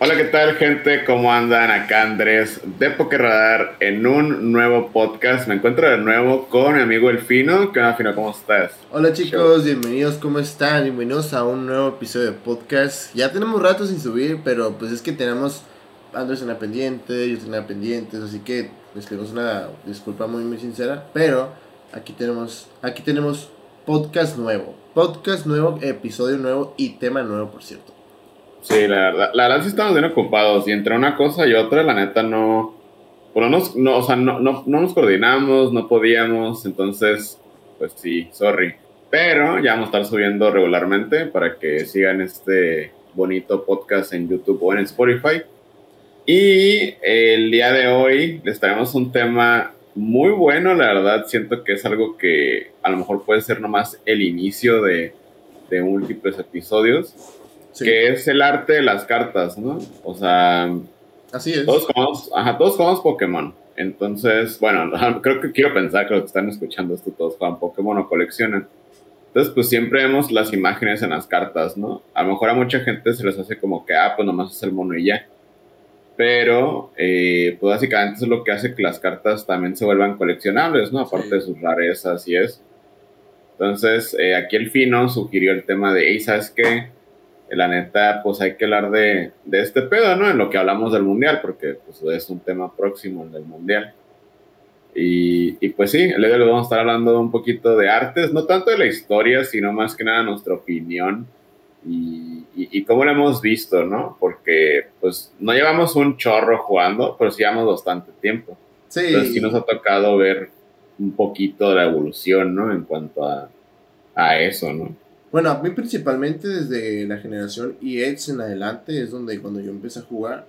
Hola, ¿qué tal, gente? ¿Cómo andan? Acá Andrés de Radar en un nuevo podcast. Me encuentro de nuevo con mi amigo Elfino. ¿Qué onda, Fino? ¿Cómo estás? Hola, chicos. Bienvenidos. ¿Cómo están? Bienvenidos a un nuevo episodio de podcast. Ya tenemos rato sin subir, pero pues es que tenemos Andrés en la pendiente, yo en la pendiente, así que les pedimos una disculpa muy, muy sincera, pero aquí tenemos, aquí tenemos podcast nuevo. Podcast nuevo, episodio nuevo y tema nuevo, por cierto. Sí, la verdad, la verdad sí estamos bien ocupados y entre una cosa y otra, la neta no, bueno, nos, no, o sea, no, no, no nos coordinamos, no podíamos, entonces, pues sí, sorry. Pero ya vamos a estar subiendo regularmente para que sigan este bonito podcast en YouTube o en Spotify. Y el día de hoy les traemos un tema muy bueno, la verdad, siento que es algo que a lo mejor puede ser nomás el inicio de, de múltiples episodios que es el arte de las cartas, ¿no? O sea, así es. Todos jugamos, ajá, todos jugamos Pokémon. Entonces, bueno, creo que quiero pensar que los que están escuchando esto todos juegan Pokémon o coleccionan. Entonces, pues siempre vemos las imágenes en las cartas, ¿no? A lo mejor a mucha gente se les hace como que, ah, pues nomás es el mono y ya. Pero, eh, pues básicamente es lo que hace que las cartas también se vuelvan coleccionables, ¿no? Aparte de sus rarezas y es. Entonces, eh, aquí el Fino sugirió el tema de, hey, ¿sabes qué? La neta, pues hay que hablar de, este pedo, ¿no? En lo que hablamos del mundial, porque pues, es un tema próximo el del mundial. Y, pues sí, el día de hoy vamos a estar hablando un poquito de artes, no tanto de la historia, sino más que nada nuestra opinión y, y, cómo lo hemos visto, ¿no? Porque pues no llevamos un chorro jugando, pero sí llevamos bastante tiempo. Sí. Entonces sí nos ha tocado ver un poquito de la evolución, ¿no? En cuanto a, a eso, ¿no? Bueno, a mí principalmente desde la generación EX en adelante es donde cuando yo empecé a jugar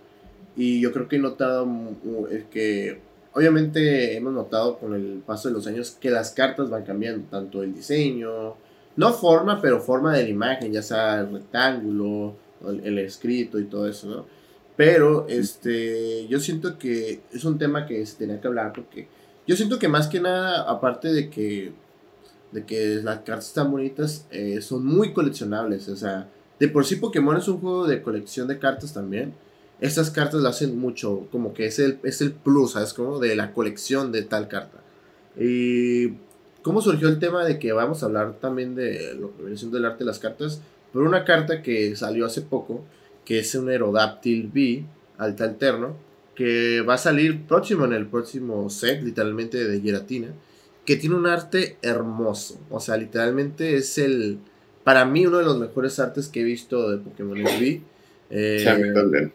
y yo creo que he notado que obviamente hemos notado con el paso de los años que las cartas van cambiando, tanto el diseño, no forma, pero forma de la imagen, ya sea el rectángulo, el, escrito y todo eso, ¿no? Pero este, yo siento que es un tema que se tenía que hablar porque yo siento que más que nada, aparte de que de que las cartas están bonitas, eh, son muy coleccionables. O sea, de por sí Pokémon es un juego de colección de cartas también. Estas cartas lo hacen mucho, como que es el, es el plus, ¿sabes? Como de la colección de tal carta. Y cómo surgió el tema de que vamos a hablar también de lo que viene siendo el arte de las cartas. Por una carta que salió hace poco, que es un Aerodactyl V, alta alterno, que va a salir próximo en el próximo set, literalmente de Giratina que tiene un arte hermoso. O sea, literalmente es el, para mí, uno de los mejores artes que he visto de Pokémon V. Eh,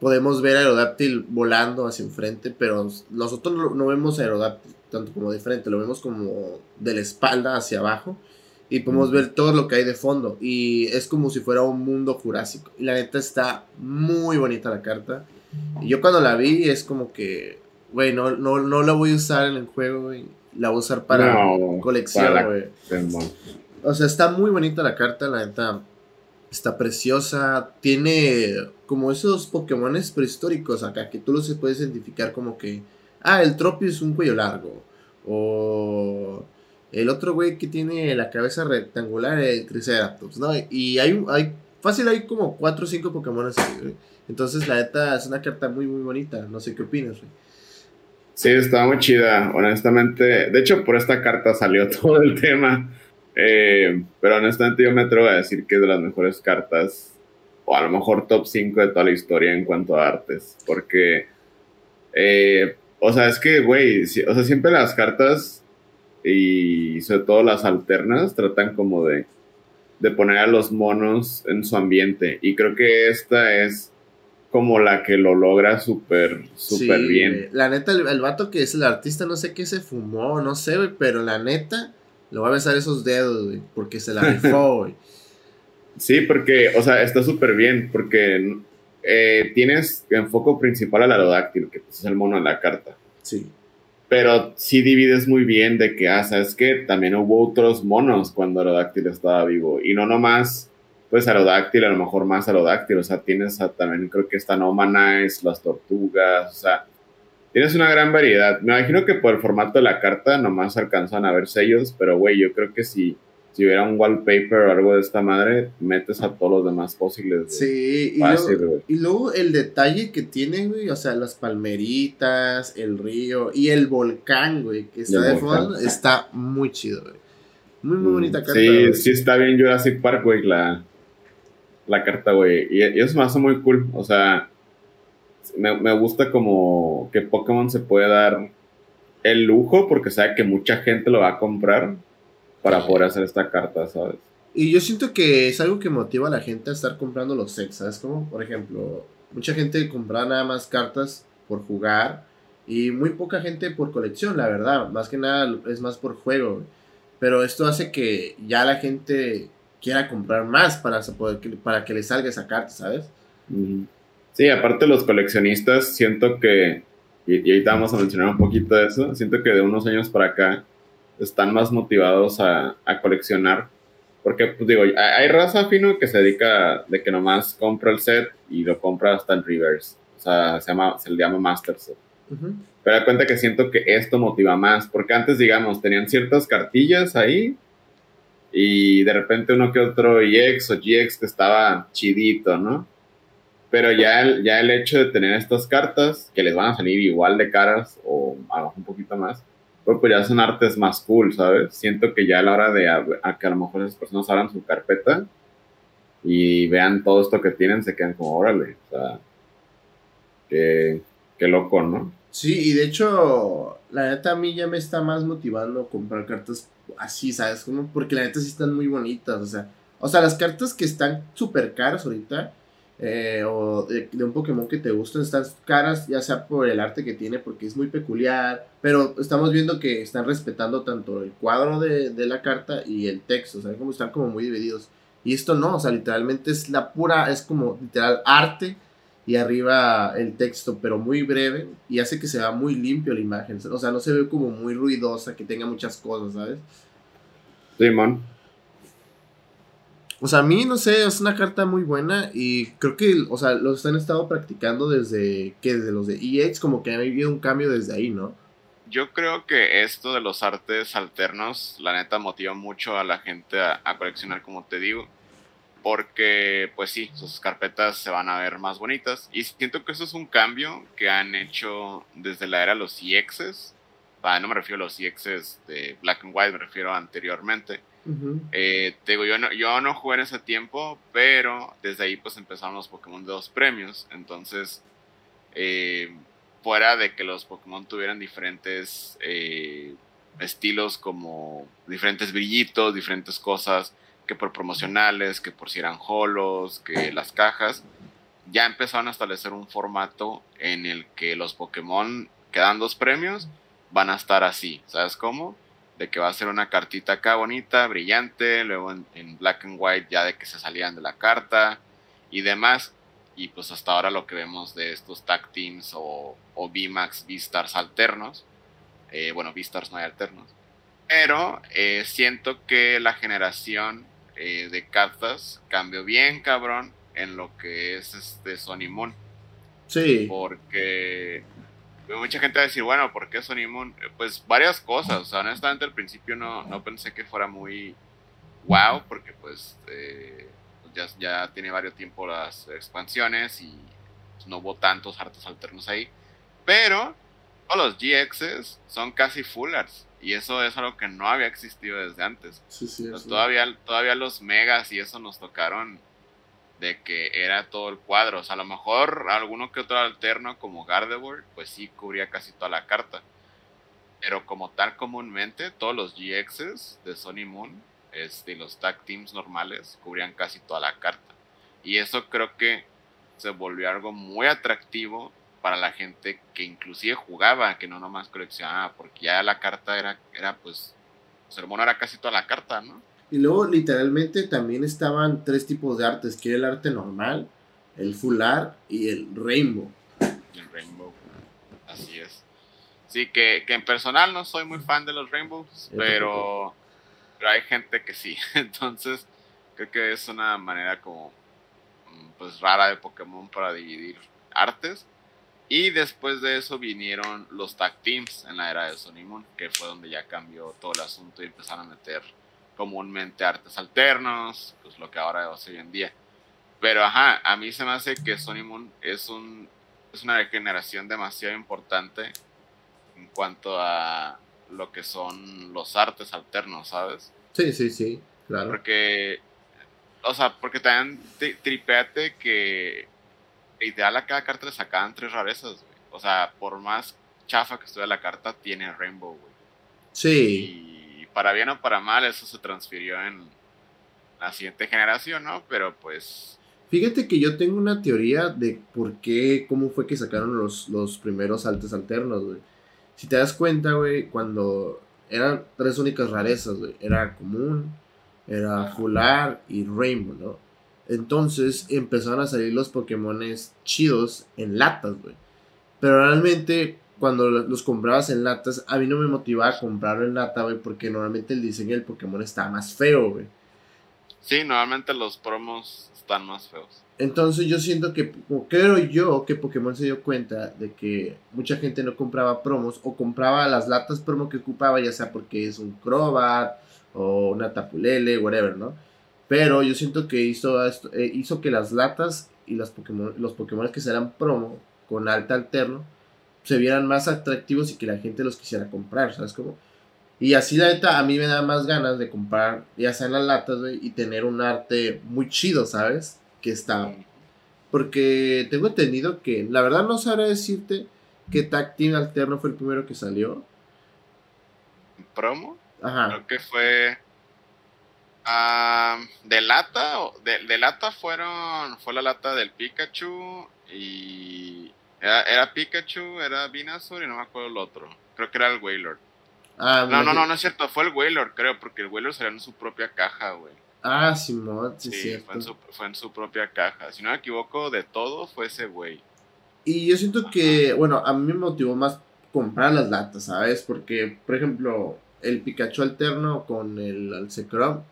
podemos ver a Aerodáctil volando hacia enfrente, pero nosotros no, vemos a Aerodáctil tanto como de frente, lo vemos como de la espalda hacia abajo y podemos ver todo lo que hay de fondo y es como si fuera un mundo jurásico. Y la neta está muy bonita la carta. Y yo cuando la vi es como que, güey, no, no, no la voy a usar en el juego, güey la voy a usar para colección, güey. O sea, está muy bonita la carta, la neta. Está preciosa. Tiene como esos Pokémones prehistóricos acá, que tú los puedes identificar como que. Ah, el Tropio es un cuello largo. O. El otro güey que tiene la cabeza rectangular, el Triceratops, ¿no? Y hay, hay fácil, hay como 4 o 5 Pokémon así, güey. Entonces, la neta es una carta muy, muy bonita. No sé qué opinas, güey. Sí, estaba muy chida, honestamente. De hecho, por esta carta salió todo el tema. Eh, pero honestamente yo me atrevo a decir que es de las mejores cartas, o a lo mejor top 5 de toda la historia en cuanto a artes. Porque, eh, o sea, es que, güey, o sea, siempre las cartas y sobre todo las alternas tratan como de, de poner a los monos en su ambiente. Y creo que esta es como la que lo logra súper, súper bien. La neta, el, vato que es el artista, no sé qué se fumó, no sé, güey, pero la neta, lo va a besar esos dedos, güey, porque se la rifó, güey. Sí, porque, o sea, está súper bien, porque eh, tienes en foco principal al aerodáctil, que es el mono de la carta. Sí. Pero sí divides muy bien de que, ah, sabes que también hubo otros monos cuando Aerodáctil estaba vivo. Y no nomás pues aerodáctil, a lo mejor más aerodáctil, o sea, tienes también creo que están Omanice, las tortugas, o sea, tienes una gran variedad. Me imagino que por el formato de la carta nomás alcanzan a ver sellos, pero güey, yo creo que si si hubiera un wallpaper o algo de esta madre, metes a todos los demás posibles. Sí, y, luego, y luego el detalle que tiene, güey, o sea, las palmeritas, el río y el volcán, güey, que está de fondo, está muy chido, güey. Muy, muy bonita carta. Sí, sí está bien Jurassic Park, güey, la, la carta, güey. Y, eso me hace muy cool. O sea, me, me gusta como que Pokémon se puede dar el lujo porque sabe que mucha gente lo va a comprar para poder hacer esta carta, ¿sabes? Y yo siento que es algo que motiva a la gente a estar comprando los sets, ¿sabes? Como, por ejemplo, mucha gente compra nada más cartas por jugar y muy poca gente por colección, la verdad. Más que nada es más por juego. Pero esto hace que ya la gente quiera comprar más para, poder, para que le salga esa carta, ¿sabes? Sí, aparte los coleccionistas, siento que, y, y ahorita vamos a mencionar un poquito de eso, siento que de unos años para acá están más motivados a, coleccionar. Porque, pues digo, hay raza fino que se dedica de que nomás compra el set y lo compra hasta en reverse. O sea, se, llama, se le llama Master Set. Pero da cuenta que siento que esto motiva más. Porque antes, digamos, tenían ciertas cartillas ahí y de repente uno que otro EX o GX que estaba chidito, ¿no? Pero ya el, ya el hecho de tener estas cartas que les van a salir igual de caras o a un poquito más, pues ya son artes más cool, ¿sabes? Siento que ya a la hora de que a lo mejor esas personas abran su carpeta y vean todo esto que tienen, se quedan como, órale, o sea, qué, qué loco, ¿no? Sí, y de hecho, la neta a mí ya me está más motivando comprar cartas así, ¿sabes? Como porque la neta sí están muy bonitas, o sea, o sea, las cartas que están súper caras ahorita, eh, o de, un Pokémon que te gusta, están caras, ya sea por el arte que tiene, porque es muy peculiar, pero estamos viendo que están respetando tanto el cuadro de, la carta y el texto, sea, como están como muy divididos. Y esto no, o sea, literalmente es la pura, es como literal arte y arriba el texto, pero muy breve y hace que se vea muy limpio la imagen, o sea, no se ve como muy ruidosa, que tenga muchas cosas, ¿sabes? Sí, man. O sea, a mí, no sé, es una carta muy buena y creo que, o sea, los han estado practicando desde, que Desde los de EX, como que ha habido un cambio desde ahí, ¿no? Yo creo que esto de los artes alternos, la neta, motiva mucho a la gente a, coleccionar, como te digo, porque, pues sí, sus carpetas se van a ver más bonitas y siento que eso es un cambio que han hecho desde la era de los EXs, no me refiero a los EXs de Black and White, me refiero anteriormente eh, te digo, yo no, yo no jugué en ese tiempo, pero desde ahí pues empezaron los Pokémon de dos premios. Entonces, eh, fuera de que los Pokémon tuvieran diferentes eh, estilos como diferentes brillitos, diferentes cosas, que por promocionales, que por si eran holos, que las cajas, ya empezaron a establecer un formato en el que los Pokémon que dan dos premios van a estar así, ¿sabes cómo? de que va a ser una cartita acá bonita, brillante, luego en, black and white ya de que se salían de la carta y demás. Y pues hasta ahora lo que vemos de estos tag teams o, o VMAX V-Stars alternos. Eh, bueno, V-Stars no hay alternos. Pero eh, siento que la generación eh, de cartas cambió bien cabrón en lo que es este Sony Moon. Sí. Porque mucha gente va a decir, bueno, ¿por qué Sony Moon? Pues varias cosas. O sea, honestamente al principio no, no pensé que fuera muy wow, porque pues, eh, ya, ya, tiene varios tiempo las expansiones y pues, no hubo tantos artes alternos ahí. Pero todos los GXs son casi full arts. Y eso es algo que no había existido desde antes. Sí, sí, todavía, todavía los megas y eso nos tocaron de que era todo el cuadro. O sea, a lo mejor alguno que otro alterno como Gardevoir, pues sí cubría casi toda la carta. Pero como tal comúnmente, todos los GXs de Sony Moon este, los tag teams normales cubrían casi toda la carta. Y eso creo que se volvió algo muy atractivo para la gente que inclusive jugaba, que no nomás coleccionaba, porque ya la carta era, era pues, su hermano era casi toda la carta, ¿no? Y luego literalmente también estaban tres tipos de artes, que era el arte normal, el full art y el rainbow. El rainbow, así es. Sí, que, que en personal no soy muy fan de los rainbows, pero, pero hay gente que sí. Entonces, creo que es una manera como mm, pues rara de Pokémon para dividir artes. Y después de eso vinieron los tag teams en la era de Sony Moon, que fue donde ya cambió todo el asunto y empezaron a meter comúnmente artes alternos, pues lo que ahora es hoy en día. Pero ajá, a mí se me hace que Sony Moon es un es una regeneración demasiado importante en cuanto a lo que son los artes alternos, ¿sabes? Sí, sí, sí, claro. Porque, o sea, porque también tripeate que ideal a cada carta le sacaban tres rarezas, güey. O sea, por más chafa que estuviera la carta, tiene Rainbow, güey. Sí. Y para bien o para mal, eso se transfirió en la siguiente generación, ¿no? Pero pues Fíjate que yo tengo una teoría de por qué, cómo fue que sacaron los, los primeros saltos alternos, güey. Si te das cuenta, güey, cuando eran tres únicas rarezas, güey. Era común, era fular y rainbow, ¿no? Entonces empezaron a salir los Pokémones chidos en latas, güey. Pero realmente cuando los comprabas en latas, a mí no me motivaba a comprarlo en lata, güey, porque normalmente el diseño del Pokémon estaba más feo, güey. Sí, normalmente los promos están más feos. Entonces yo siento que, creo yo que Pokémon se dio cuenta de que mucha gente no compraba promos o compraba las latas promo que ocupaba, ya sea porque es un Crobat o una Tapulele, whatever, ¿no? Pero yo siento que hizo, esto, eh, hizo que las latas y las Pokémon, los Pokémon que serán promo con alta alterno se vieran más atractivos y que la gente los quisiera comprar, ¿sabes cómo? Y así la neta a mí me da más ganas de comprar, ya sea en las latas, güey, y tener un arte muy chido, ¿sabes? Que está... Porque tengo entendido que, la verdad no sabré decirte que Tacting Alterno fue el primero que salió. ¿Promo? Ajá. Creo que fue... de lata, de, de, lata fueron, fue la lata del Pikachu y era, era Pikachu, era Venusaur y no me acuerdo el otro. Creo que era el Wailord. Ah, no, no, no, no es cierto, fue el Wailord, creo, porque el Wailord salió en su propia caja, güey. Ah, Simón, sí, sí fue en, su, fue en su propia caja. Si no me equivoco, de todo fue ese güey. Y yo siento que, bueno, a mí me motivó más comprar las latas, ¿sabes? Porque, por ejemplo, el Pikachu alterno con el Alcecrom.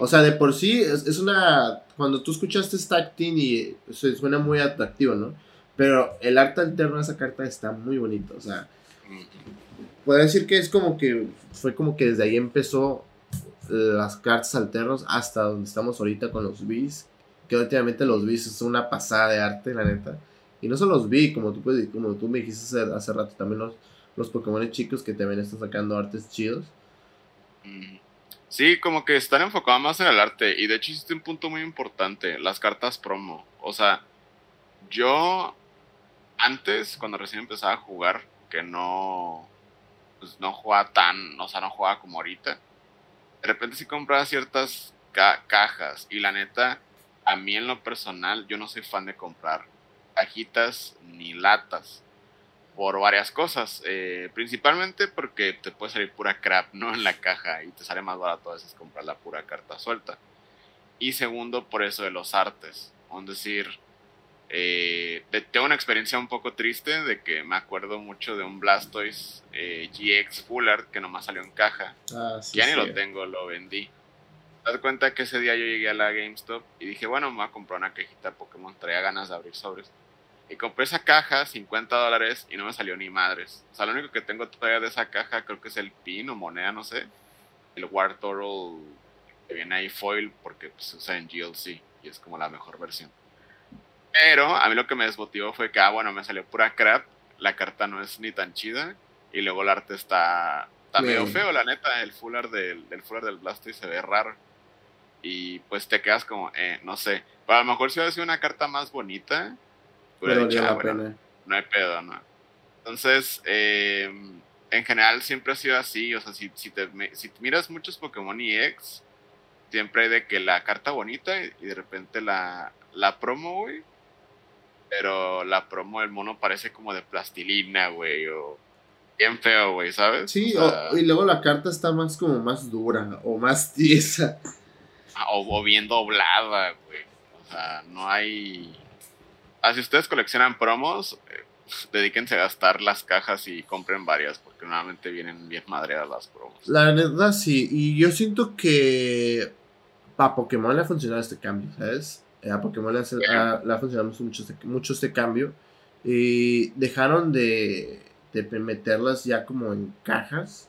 O sea, de por sí es, es una. Cuando tú escuchaste Stacking y se suena muy atractivo, ¿no? Pero el arte alterno de esa carta está muy bonito. O sea, puedo decir que es como que fue como que desde ahí empezó las cartas alternos hasta donde estamos ahorita con los Bees. Que últimamente los Bees son una pasada de arte, la neta. Y no solo los Bees, como tú, como tú me dijiste hace, rato, también los, los Pokémon chicos que también están sacando artes chidos. Sí, como que están enfocados más en el arte. Y de hecho hiciste un punto muy importante, las cartas promo. O sea, yo antes, cuando recién empezaba a jugar, que no, pues no jugaba tan, o sea, no jugaba como ahorita, de repente sí compraba ciertas cajas y la neta, a mí en lo personal, yo no soy fan de comprar cajitas ni latas por varias cosas, eh, principalmente porque te puede salir pura crap, ¿no? En la caja y te sale más barato a veces comprar la pura carta suelta. Y segundo, por eso de los artes, es decir, eh, tengo una experiencia un poco triste de que me acuerdo mucho de un Blastoise eh, GX Full Art que nomás salió en caja. Ah, ya ni lo tengo, lo vendí. Te das cuenta que ese día yo llegué a la GameStop y dije, bueno, me voy a comprar una cajita Pokémon, traía ganas de abrir sobres. Y compré esa caja, 50 dólares, y no me salió ni madres. O sea, lo único que tengo todavía de esa caja creo que es el pin o moneda, no sé. El War Turtle que viene ahí foil porque pues, se usa en GLC y es como la mejor versión. Pero a mí lo que me desmotivó fue que, ah, bueno, me salió pura crap, la carta no es ni tan chida, y luego el arte está, está medio feo, la neta, el full del, del full del Blastoise se ve raro. Y pues te quedas como, eh, no sé. Pero a lo mejor si hubiera sido una carta más bonita, hubiera dicho, ah, bueno, no hay pedo, ¿no? Entonces, eh, en general siempre ha sido así, o sea, si, si, te, si miras muchos Pokémon EX, siempre hay de que la carta bonita y, de repente la, la promo, güey, pero la promo del mono parece como de plastilina, güey, o bien feo, güey, ¿sabes? Sí, y luego la carta está más como más dura o más tiesa. Ah, o, bien doblada, güey. O sea, no hay... Ah, si ustedes coleccionan promos, eh, dedíquense a gastar las cajas y compren varias, porque normalmente vienen bien madreadas las promos. La verdad sí, y yo siento que para Pokémon le ha funcionado este cambio, ¿sabes? Eh, a Pokémon le ha, funcionado mucho este, mucho este cambio. Y dejaron de, de meterlas ya como en cajas.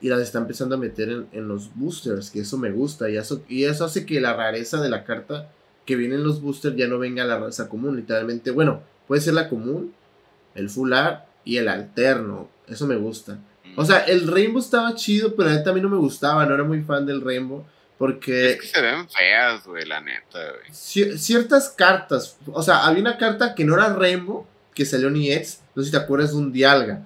y las está empezando a meter en, los boosters, que eso me gusta y eso, y eso hace que la rareza de la carta que viene en los boosters ya no venga a la raza común, literalmente, bueno, puede ser la común, el full art y el alterno, eso me gusta. O sea, el Rainbow estaba chido, pero a mí también no me gustaba, no era muy fan del Rainbow. Porque. Es que se ven feas, güey, la neta, güey. ciertas cartas. O sea, había una carta que no era Rainbow, que salió en EX. No sé si te acuerdas de un Dialga.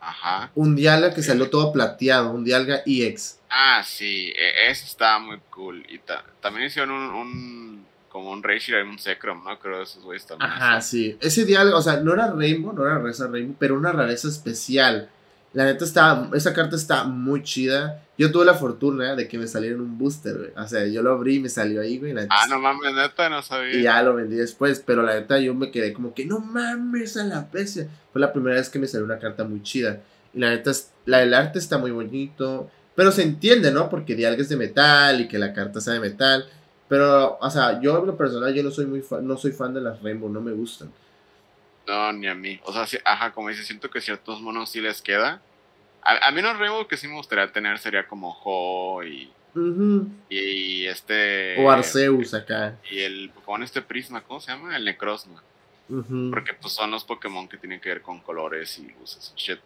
Ajá. Un Dialga que salió todo plateado, un Dialga EX. Ah, sí, e, eso estaba muy cool. Y también hicieron un, como un Rage y un Secrom, ¿no? Creo esos güeyes también. Ajá, sí. Ese Dialga, o sea, no era Rainbow, no era rareza Rainbow, pero una rareza especial. La neta está, esa carta está muy chida. Yo tuve la fortuna de que me saliera en un booster, güey. O sea, yo lo abrí y me salió ahí, güey. ah, no mames, neta, no sabía. Y ya lo vendí después, pero la neta yo me quedé como que, no mames, a la pecia. Fue la primera vez que me salió una carta muy chida. Y la neta, la del arte está muy bonito. Pero se entiende, ¿no? Porque Dialga es de metal y que la carta sea de metal. Pero, o sea, yo en lo personal, yo no soy muy fan, no soy fan de las Rainbow, no me gustan. No, ni a mí. O sea, ajá, como dice, siento que ciertos monos sí les queda. A, mí los Rainbow que sí me gustaría tener sería como Ho y. y, este. O Arceus acá. Y el Pokémon este Prisma, ¿cómo se llama? El Necrozma. Porque pues son los Pokémon que tienen que ver con colores y luces y shit.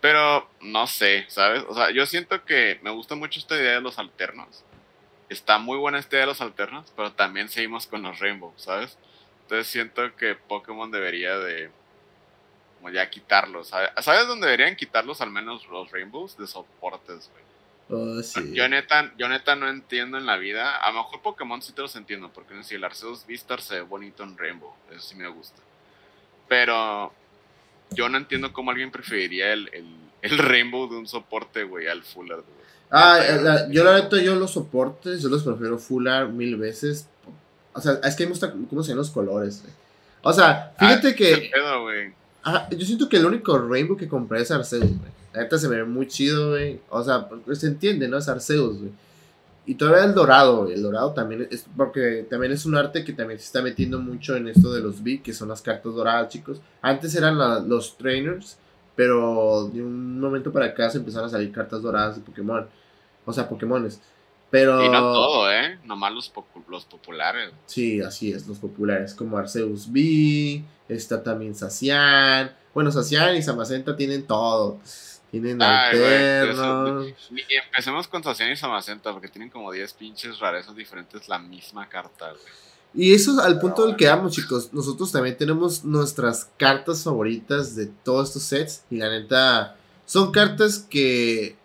Pero no sé, ¿sabes? O sea, yo siento que me gusta mucho esta idea de los alternos. Está muy buena esta idea de los alternos, pero también seguimos con los Rainbow, ¿sabes? Entonces siento que Pokémon debería de como ya quitarlos. ¿Sabes dónde deberían quitarlos al menos los Rainbows? De soportes, güey. Oh, sí. yo, neta, yo neta no entiendo en la vida. A lo mejor Pokémon sí te los entiendo, porque si el Arceus Vistar se ve bonito en Rainbow, eso sí me gusta. Pero yo no entiendo cómo alguien preferiría el, el, Rainbow de un soporte, güey, al Full Art, Ah, yo la neta, yo los soportes, yo los prefiero Full Art mil veces o sea, es que me gusta cómo se ven los colores, güey. O sea, fíjate ah, que. yo siento que el único Rainbow que compré es Arceus, güey. La neta se me ve muy chido, güey. O sea, pues, se entiende, ¿no? Es Arceus, güey. Y todavía el dorado, güey. El dorado también es. Porque también es un arte que también se está metiendo mucho en esto de los B, que son las cartas doradas, chicos. Antes eran los trainers, pero de un momento para acá se empezaron a salir cartas doradas de Pokémon. O sea, Pokémones. Pero... Y no todo, ¿eh? Nomás los, los populares. Sí, así es, los populares, como Arceus B, está también Sacian. Bueno, Sacian y Samacenta tienen todo. Tienen alternos. y empecemos con Sacian y Samacenta, porque tienen como 10 pinches rarezas diferentes la misma carta, Y eso es al punto del que vamos, chicos. Nosotros también tenemos nuestras cartas favoritas de todos estos sets. Y la neta, son cartas que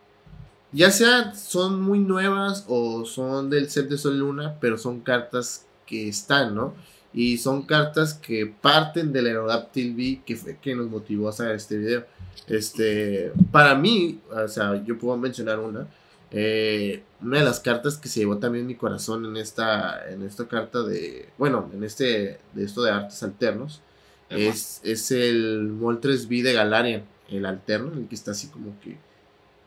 ya sea son muy nuevas o son del set de Sol Luna, pero son cartas que están, ¿no? Y son cartas que parten del Aerodactyl V que fue que nos motivó a hacer este video. Este, para mí, o sea, yo puedo mencionar una. Eh, una de las cartas que se llevó también mi corazón en esta, en esta carta de, bueno, en este, de esto de artes alternos, es, es el Moltres V de Galarian, el alterno, el que está así como que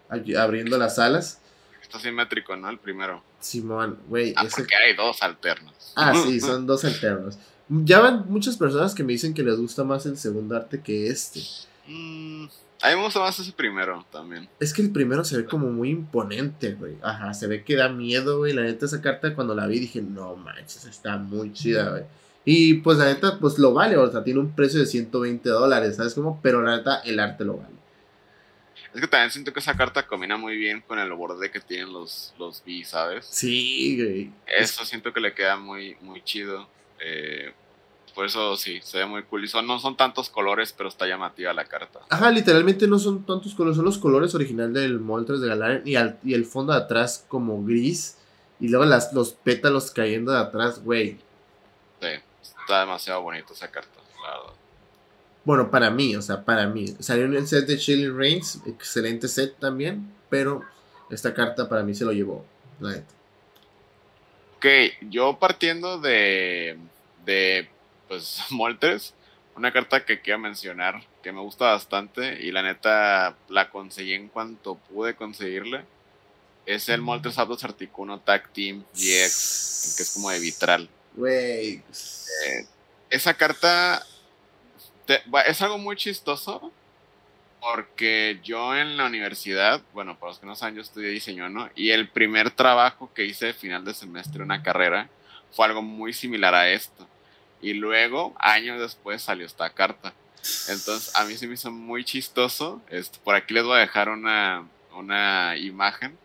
abriendo las alas. Está simétrico, ¿no? El primero. Simón, güey. Ah, porque hay dos alternos. Ah, sí, son dos alternos. Ya van muchas personas que me dicen que les gusta más el segundo arte que este. Mm, a mí me gusta más ese primero también. Es que el primero se ve como muy imponente, güey. Ajá, se ve que da miedo, güey. La neta, esa carta cuando la vi dije, no manches, está muy chida, güey. Y pues la neta, pues lo vale, o sea, tiene un precio de 120 dólares, ¿sabes cómo? Pero la neta, el arte lo vale. Es que también siento que esa carta combina muy bien con el borde que tienen los, los B, ¿sabes? Sí, güey. Eso siento que le queda muy, muy chido. Eh, por eso sí, se ve muy cool. Y son, no son tantos colores, pero está llamativa la carta. Ajá, literalmente no son tantos colores, son los colores original del Moltres de Galarian y, y el fondo de atrás como gris. Y luego las, los pétalos cayendo de atrás, güey. Sí, está demasiado bonito esa carta, la verdad. Bueno, para mí, o sea, para mí. Salió en el set de Chilling Reigns, excelente set también, pero esta carta para mí se lo llevó, la neta. Ok, yo partiendo de, de pues, Moltres, una carta que quiero mencionar, que me gusta bastante y la neta la conseguí en cuanto pude conseguirla, es el Moltres Aptos Articuno Tag Team GX, que es como de vitral. Wey. Eh, esa carta es algo muy chistoso. Porque yo en la universidad, bueno, para los que no saben, yo estudié diseño, ¿no? Y el primer trabajo que hice de final de semestre, una carrera, fue algo muy similar a esto. Y luego, años después, salió esta carta. Entonces, a mí se me hizo muy chistoso. Esto, por aquí les voy a dejar una, una imagen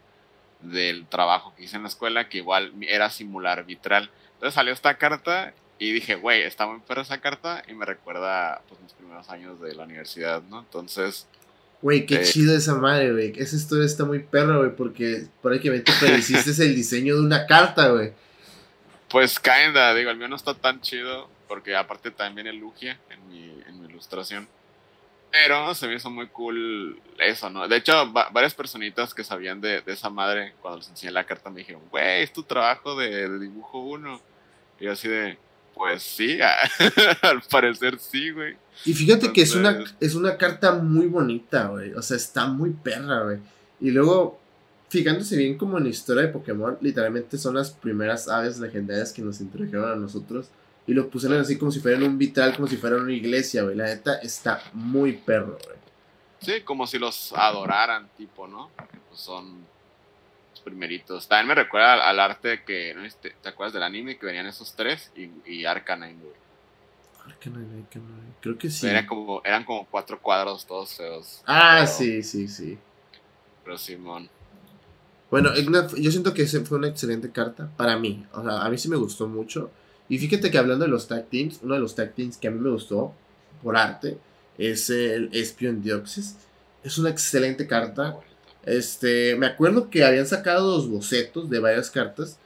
del trabajo que hice en la escuela, que igual era simular vitral. Entonces salió esta carta y dije, güey, está muy perra esa carta y me recuerda pues mis primeros años de la universidad, ¿no? Entonces... Güey, qué eh, chido esa madre, güey. Esa historia está muy perra, güey, porque prácticamente prediciste el diseño de una carta, güey. Pues kinda, digo, el mío no está tan chido porque aparte también Lugia en mi, en mi ilustración. Pero se me hizo muy cool eso, ¿no? De hecho, varias personitas que sabían de, esa madre, cuando les enseñé la carta, me dijeron, güey, es tu trabajo de, de dibujo uno. Y yo así de, pues sí, al parecer sí, güey. Y fíjate que es una, es una carta muy bonita, güey. O sea, está muy perra, güey. Y luego, fijándose bien como en la historia de Pokémon, literalmente son las primeras aves legendarias que nos introdujeron a nosotros. Y lo pusieron así como si fueran un vitral, como si fueran una iglesia, güey. La neta está muy perro, güey. Sí, como si los adoraran, tipo, ¿no? Pues son primeritos. También me recuerda al, arte que, ¿no? ¿Te, ¿te, acuerdas del anime? Que venían esos tres y, y Arcanine, güey. Arcanine, Arcanine, creo que sí. Eran como, eran como cuatro cuadros todos feos. Ah, sí, sí, sí. Pero Simón. Bueno, yo siento que fue una excelente carta para mí. O sea, a mí sí me gustó mucho. Y fíjate que hablando de los tag teams, uno de los tag teams que a mí me gustó por arte es el Espion Dioxis. Es una excelente carta. Este, me acuerdo que habían sacado los bocetos de varias cartas.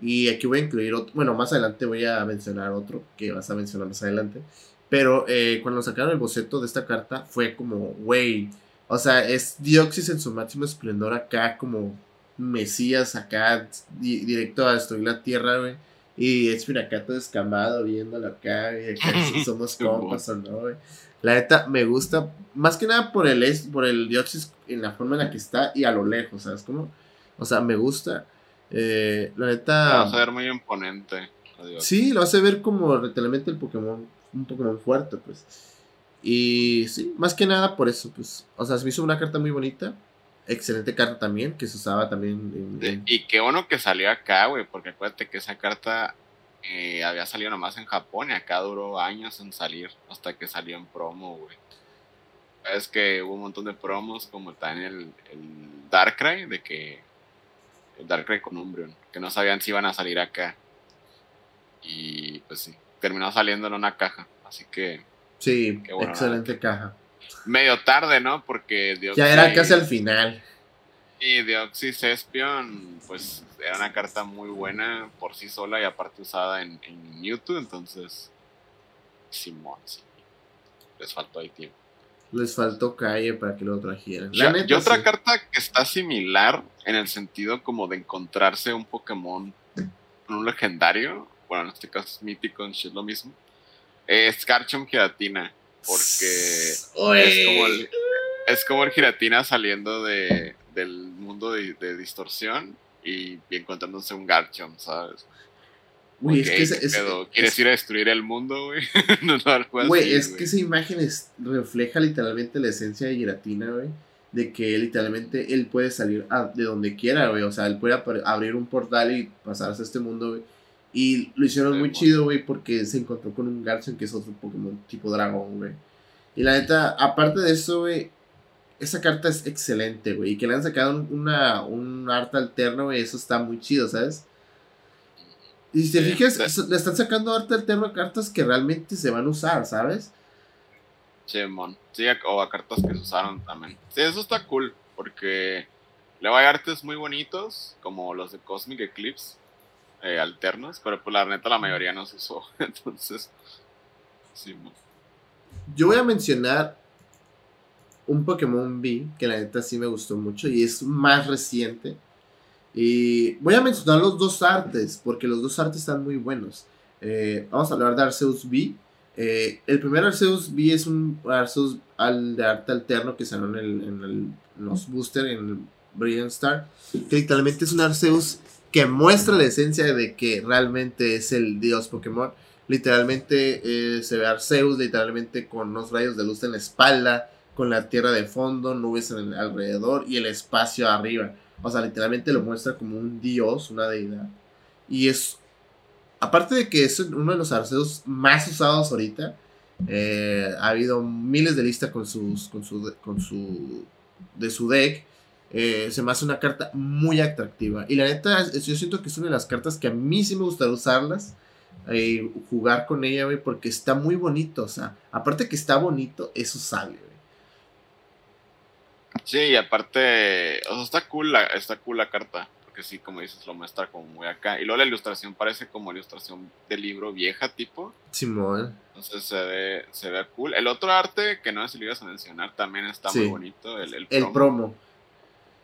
Y aquí voy a incluir otro. Bueno, más adelante voy a mencionar otro que vas a mencionar más adelante. Pero eh, cuando sacaron el boceto de esta carta fue como, wey. O sea, es Dioxis en su máximo esplendor acá, como Mesías acá, directo a destruir la tierra, güey. Y es acá todo escamado viéndolo acá, y acá si somos compas o no, güey. La neta me gusta, más que nada por el, por el Dioxis en la forma en la que está y a lo lejos, ¿sabes cómo? O sea, me gusta. Eh, la neta. Lo hace ver muy imponente. Sí, lo hace ver como literalmente el Pokémon, un Pokémon fuerte, pues. Y sí, más que nada por eso, pues. O sea, se me hizo una carta muy bonita. Excelente carta también, que se usaba también. En, Y qué bueno que salió acá, güey, porque acuérdate que esa carta eh, había salido nomás en Japón y acá duró años en salir, hasta que salió en promo, güey. Es que hubo un montón de promos, como también el, el Darkrai, de que. El Darkrai con Umbreon, que no sabían si iban a salir acá. Y pues sí, terminó saliendo en una caja, así que. Sí, excelente caja. Medio tarde, ¿no? Porque. ya era casi al final. Y Deoxys Espion, pues era una carta muy buena por sí sola y aparte usada en, en Mewtwo, entonces. Simón, sí. Les faltó ahí tiempo. Les faltó calle para que lo trajeran. y otra carta que está similar en el sentido como de encontrarse un Pokémon, un legendario, bueno, en este caso es mítico, es lo mismo, es Garchomp Giratina, porque es como, el, es como el Giratina saliendo de, del mundo de, distorsión y, encontrándose un Garchomp, ¿sabes? ¿Quieres ir a destruir el mundo, güey? no, es que esa imagen refleja literalmente la esencia de Giratina, güey. De que literalmente él puede salir de donde quiera, güey. O sea, él puede abrir un portal y pasarse a este mundo, güey. Y lo hicieron muy chido, güey, porque se encontró con un Garchomp que es otro Pokémon tipo dragón, güey. Y la neta, aparte de eso, güey, esa carta es excelente, güey. Y que le han sacado una, un arte alterno, güey, eso está muy chido, ¿sabes? Y si te fijas, le están sacando arte alterno a cartas que realmente se van a usar, ¿sabes? Sí, mon. Sí, o a cartas que se usaron también. Sí, eso está cool, porque le hay artes muy bonitos, como los de Cosmic Eclipse, eh, alternos, pero pues la neta la mayoría no se usó. Entonces, sí, mon. Yo voy a mencionar un Pokémon B que la neta sí me gustó mucho y es más reciente. Y voy a mencionar los dos artes porque los dos artes están muy buenos. Eh, vamos a hablar de Arceus B. Eh, el primer Arceus B es un Arceus al de arte alterno que salió en, en, los booster en el Brilliant Star. Que literalmente es un Arceus que muestra la esencia de que realmente es el dios Pokémon. Literalmente eh, se ve Arceus literalmente con unos rayos de luz en la espalda con la tierra de fondo, nubes en el alrededor y el espacio arriba. O sea, literalmente lo muestra como un dios, una deidad. Y es, aparte de que es uno de los arceos más usados ahorita, eh, ha habido miles de listas con sus, con su, con su, de su deck. Eh, se me hace una carta muy atractiva. Y la neta, yo siento que es una de las cartas que a mí sí me gustaría usarlas. Eh, jugar con ella, güey, porque está muy bonito. O sea, aparte que está bonito, es usable. Sí, y aparte, o sea, está cool la, está cool la carta. Porque sí, como dices, lo muestra como muy acá. Y luego la ilustración parece como ilustración de libro vieja, tipo. Simón. Entonces se ve, se ve cool. El otro arte, que no sé si lo ibas a mencionar, también está muy bonito. El, el promo.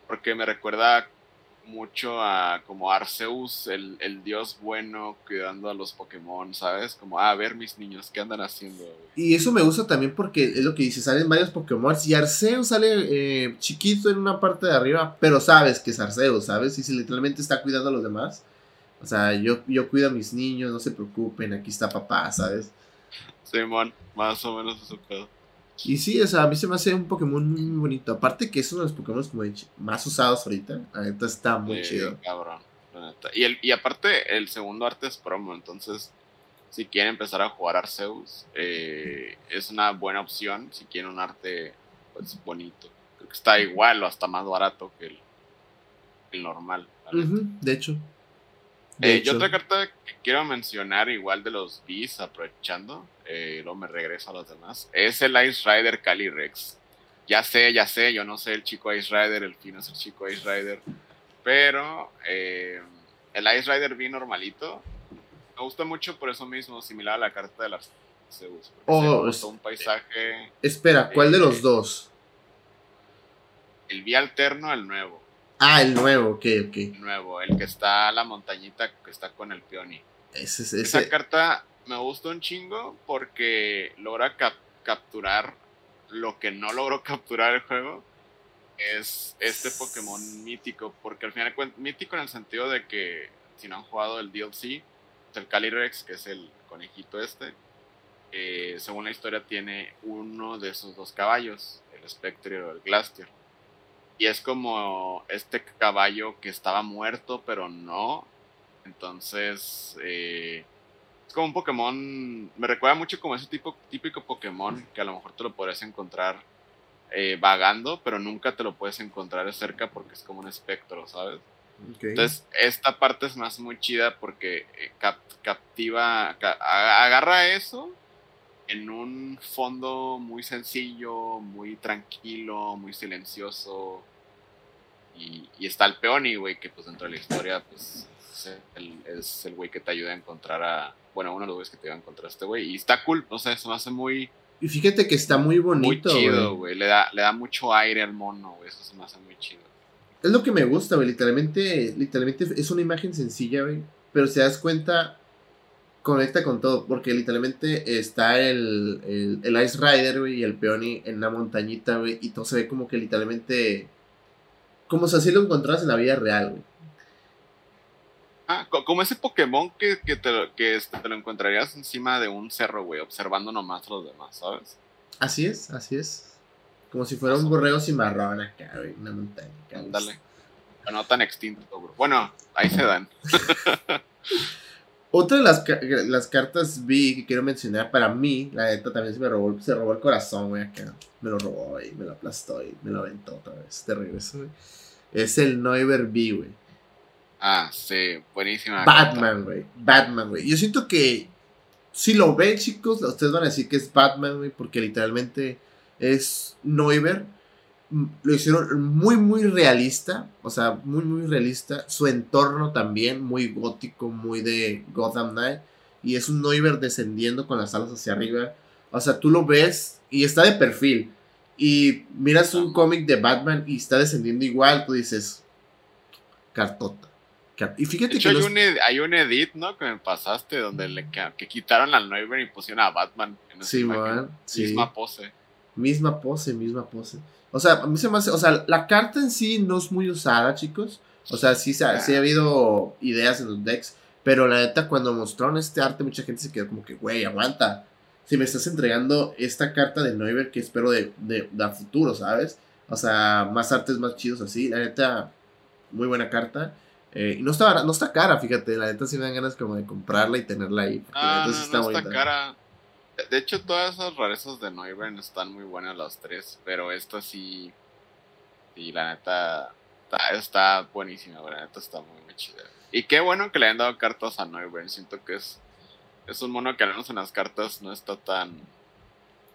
Porque me recuerda mucho a como Arceus, el, el, dios bueno cuidando a los Pokémon, ¿sabes? Como, ah, a ver mis niños, ¿qué andan haciendo? Y eso me gusta también porque es lo que dice, salen varios Pokémon y Arceus sale eh, chiquito en una parte de arriba, pero sabes que es Arceus, ¿sabes? Y si literalmente está cuidando a los demás. O sea, yo, yo cuido a mis niños, no se preocupen, aquí está papá, ¿sabes? Simón, más o menos eso pedo. Y sí, o sea, a mí se me hace un Pokémon muy bonito. Aparte que es uno de los Pokémon como más usados ahorita. Ahorita está muy chido. Cabrón, y, el, y aparte, el segundo arte es promo. Entonces, si quieren empezar a jugar Arceus, eh, es una buena opción. Si quieren un arte pues, bonito. Creo que está igual o hasta más barato que el, el normal. de hecho. Eh, y otra carta que quiero mencionar, igual de los Bees, aprovechando, eh, luego me regreso a los demás, es el Ice Rider Calyrex. Ya sé, ya sé, yo no sé el chico Ice Rider, el fin es el chico Ice Rider, pero eh, el Ice Rider B normalito me gusta mucho por eso mismo, similar a la carta de las Zeus. Oh, es un paisaje. Espera, ¿cuál de los dos? El B alterno, el nuevo. Ah, el nuevo, ok, ok. El nuevo, el que está la montañita que está con el peony. Ese, ese. Esa carta me gusta un chingo porque logra capturar lo que no logró capturar el juego. Es este Pokémon mítico, porque al final mítico en el sentido de que si no han jugado el DLC, el Calyrex, que es el conejito este, eh, según la historia tiene uno de esos dos caballos, el Spectre o el Glastier y es como este caballo que estaba muerto, pero no. Entonces, eh, es como un Pokémon. Me recuerda mucho como ese tipo, típico Pokémon que a lo mejor te lo podrías encontrar eh, vagando, pero nunca te lo puedes encontrar de cerca porque es como un espectro, ¿sabes? Entonces, esta parte es más muy chida porque eh, captiva, agarra eso en un fondo muy sencillo, muy tranquilo, muy silencioso. Y, está el Peony, güey, que pues dentro de la historia, pues es el güey que te ayuda a encontrar a. Bueno, uno de los güeyes que te ayuda a encontrar a este güey. Y está cool, o sea, eso me hace muy. Y fíjate que está muy bonito. Muy chido, güey. Le da, le da mucho aire al mono, güey. Eso se me hace muy chido. Es lo que me gusta, güey. Literalmente, literalmente es una imagen sencilla, güey. Pero si das cuenta, conecta con todo, porque literalmente está el, el, Ice Rider, güey, y el Peony en una montañita, güey, y todo se ve como que literalmente, como si así lo encontraras en la vida real, güey. Ah, como ese Pokémon que, que, te, que este, te lo encontrarías encima de un cerro, güey, observando nomás a los demás, ¿sabes? Así es, así es. Como si fuera un borrego cimarrón acá, güey, una montaña. Pero no tan extinto, bro. Bueno, ahí se dan. Otra de las, las cartas vi que quiero mencionar para mí, la neta también se me robó, se robó el corazón, güey, acá. Me lo robó, y me lo aplastó y me lo aventó otra vez de regreso, güey. Es el Noiver B, güey. Ah, sí, buenísima. Batman, güey. Batman, güey. Yo siento que si lo ven, chicos, ustedes van a decir que es Batman, güey, porque literalmente es Noiver lo hicieron muy, muy realista. O sea, muy, muy realista. Su entorno también, muy gótico, muy de Gotham Knight. Y es un Noiver descendiendo con las alas hacia arriba. O sea, tú lo ves y está de perfil. Y miras un cómic de Batman y está descendiendo igual. Tú dices, cartota. Y fíjate que. Hay, un hay, un edit, ¿no? Que me pasaste donde le, que, quitaron al Noiver y pusieron a Batman en esa sí, Misma pose. Misma pose, misma pose. O sea, a mí se me hace, o sea, la carta en sí no es muy usada, chicos. O sea, sí, sí, ha habido ideas en los decks. Pero la neta, cuando mostraron este arte, mucha gente se quedó como que, güey, aguanta. si me estás entregando esta carta de Neuber que espero de, de, de futuro, ¿sabes? O sea, más artes más chidos así. La neta, muy buena carta. Eh, y no está, no está cara, fíjate. La neta sí me dan ganas como de comprarla y tenerla ahí. Ah, no, no está cara. De hecho, todas esas rarezas de Neubern están muy buenas las tres, pero esta sí. Sí, la neta. Está, está buenísima, la neta está muy, muy chida. Y qué bueno que le hayan dado cartas a Neubern. Siento que es es un mono que al menos en las cartas no está tan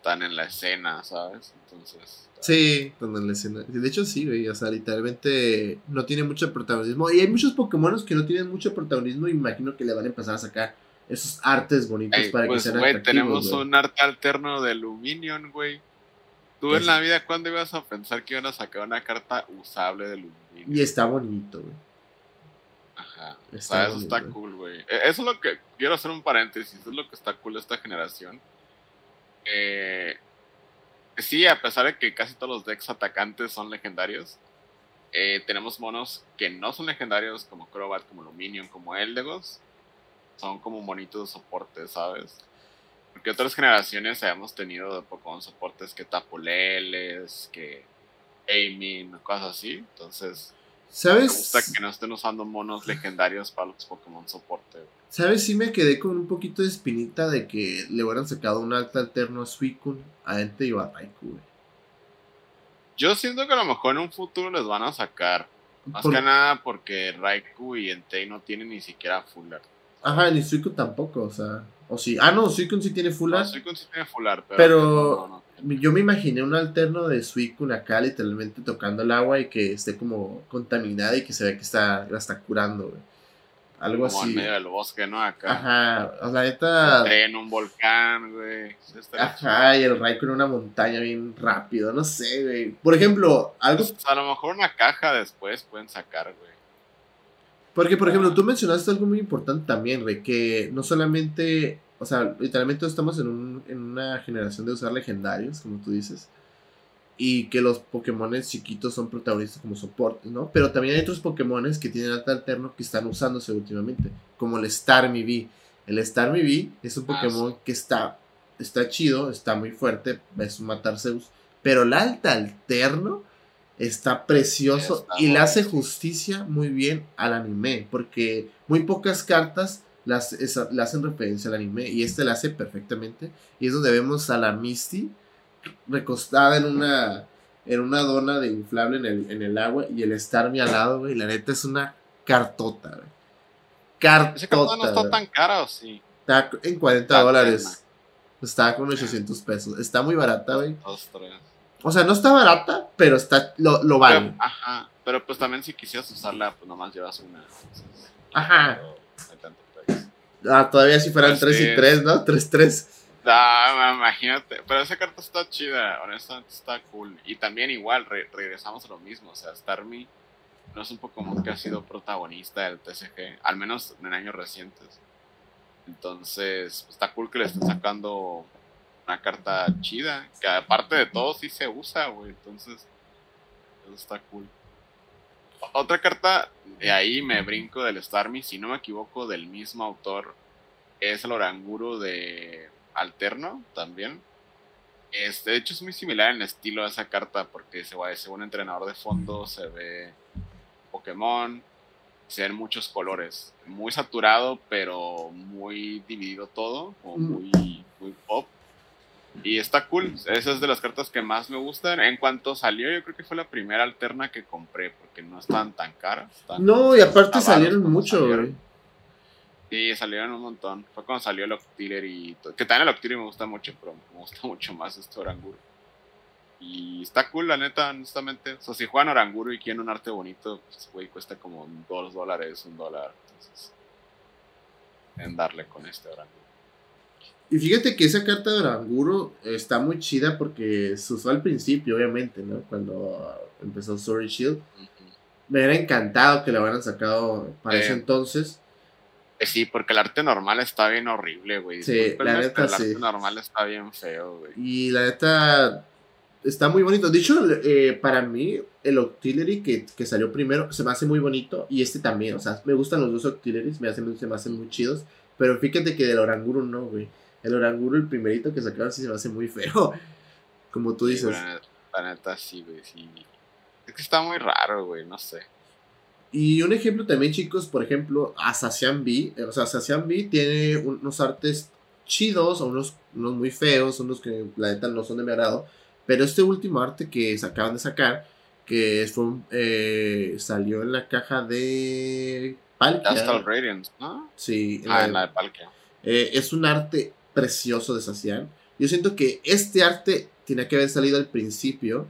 tan en la escena, ¿sabes? Entonces. Sí, tan en la escena. De hecho, sí, güey. O sea, literalmente no tiene mucho protagonismo. Y hay muchos Pokémon que no tienen mucho protagonismo. Y imagino que le van a empezar a sacar esos artes bonitos para que pues, sean güey, tenemos un arte alterno de Luminion, güey. Tú en la vida, ¿cuándo ibas a pensar que iban a sacar una carta usable de Luminion? Y está bonito, güey. Ajá. o sea, eso está cool, güey. E, eso es lo que. Quiero hacer un paréntesis. Eso es lo que está cool de esta generación. Eh, sí, a pesar de que casi todos los decks atacantes son legendarios, eh, tenemos monos que no son legendarios, como Crobat, como Luminion, como Eldegos. Son como monitos de soporte, ¿sabes? Porque otras generaciones habíamos tenido Pokémon soportes que Tapuleles, que Aimin, cosas así. Entonces, ¿Sabes? Me gusta que no estén usando monos legendarios para los Pokémon soporte. ¿Sabes? Sí me quedé con un poquito de espinita de que le hubieran sacado un alta alterno a Suicune, a Ente y a Raikou, Yo siento que a lo mejor en un futuro les van a sacar. Más que nada porque Raikou y Entei no tienen ni siquiera full art. Ajá, ni Suicune tampoco, o sea. O sí. Ah, no, Suicune sí tiene full art. No, Suicune sí tiene full art, pero. pero yo me imaginé un alterno de Suicune acá, literalmente tocando el agua y que esté como contaminada y que se ve que está, la está curando, güey. Algo como así. en medio del bosque, ¿no? Acá. Ajá, o sea, neta. En un volcán, güey. Ajá, y el Raikou en una montaña bien rápido, no sé, güey. Por ejemplo, algo. Pues, a lo mejor una caja después pueden sacar, güey. Porque, por ejemplo, tú mencionaste algo muy importante también, güey, que no solamente o sea, literalmente estamos en, un, en una generación de usar legendarios, como tú dices. Y que los Pokémon chiquitos son protagonistas como soporte, ¿no? Pero también hay otros Pokémon que tienen alta alterno que están usándose últimamente. Como el Starmie. El Starmie es un ah, Pokémon que está, está chido, está muy fuerte, es un matar Zeus. Pero el alta alterno está precioso y le hace justicia muy bien al anime. Porque muy pocas cartas las, le hacen referencia al anime y este la hace perfectamente. Y es donde vemos a la Misty recostada en una en una dona de inflable en el, en el agua y el Starmie al lado, güey. La neta es una cartota, güey. Cartota. Ese no está tan cara, ¿o sí? Está en 40 dólares. Está con 800 pesos. Está muy barata, güey. O sea, no está barata, pero está lo, lo vale. ajá. Pero pues también si quisieras usarla, pues nomás llevas una. ajá. Ah, todavía si fueran 3 y 3, ¿no? 3-3. Ah, imagínate. Pero esa carta está chida, honestamente está cool. Y también igual, regresamos a lo mismo. O sea, Starmie no es un Pokémon que ha sido protagonista del TCG, al menos en años recientes. Entonces, está cool que le estén sacando una carta chida, que aparte de todo sí se usa, güey. Entonces, eso está cool. Otra carta, de ahí me brinco del Starmie, si no me equivoco, del mismo autor, es el Oranguru de Alterno también. Este, de hecho es muy similar en estilo a esa carta porque se ve un entrenador de fondo, se ve Pokémon, se ven muchos colores. Muy saturado, pero muy dividido todo, como mm. muy, muy pop. Y está cool. Esa es de las cartas que más me gustan. En cuanto salió, yo creo que fue la primera alterna que compré, porque no están tan caras. no, y aparte salieron mucho, güey. Sí, salieron un montón. Fue cuando salió el Octillery. Que también el Octillery me gusta mucho, pero me gusta mucho más este Oranguru. Y está cool, la neta, honestamente. O sea, si juegan Oranguru y quieren un arte bonito, pues, güey, cuesta como dos dólares, un dólar. Entonces, en darle con este Oranguru. Y fíjate que esa carta de Oranguro está muy chida porque se usó al principio, obviamente, ¿no? Cuando empezó Story Shield. Me hubiera encantado que la hubieran sacado para ese entonces. Eh, sí, porque el arte normal está bien horrible, güey. Sí, la neta el arte normal está bien feo, güey. Y la neta está muy bonito. De hecho, eh, para mí, el Octillery que, que, salió primero se me hace muy bonito. Y este también. O sea, me gustan los dos Octilleries, me hacen, se me hacen muy chidos. Pero fíjate que del Oranguro no, güey. El Oranguru, el primerito que sacaron, sí se me hace muy feo. Como tú dices. la neta, sí, güey, sí. Es que está muy raro, güey, no sé. Y un ejemplo también, chicos, por ejemplo, Asasian B. O sea, Asasian B tiene unos artes chidos, unos, unos muy feos, unos que la neta no son de mi agrado. Pero este último arte que se acaban de sacar, que fue, eh, salió en la caja de Palkia. Astral Radiance, ¿no? Sí. Ah, en la de Palkia. Eh, es un arte precioso de Sacian. Yo siento que este arte tiene que haber salido al principio.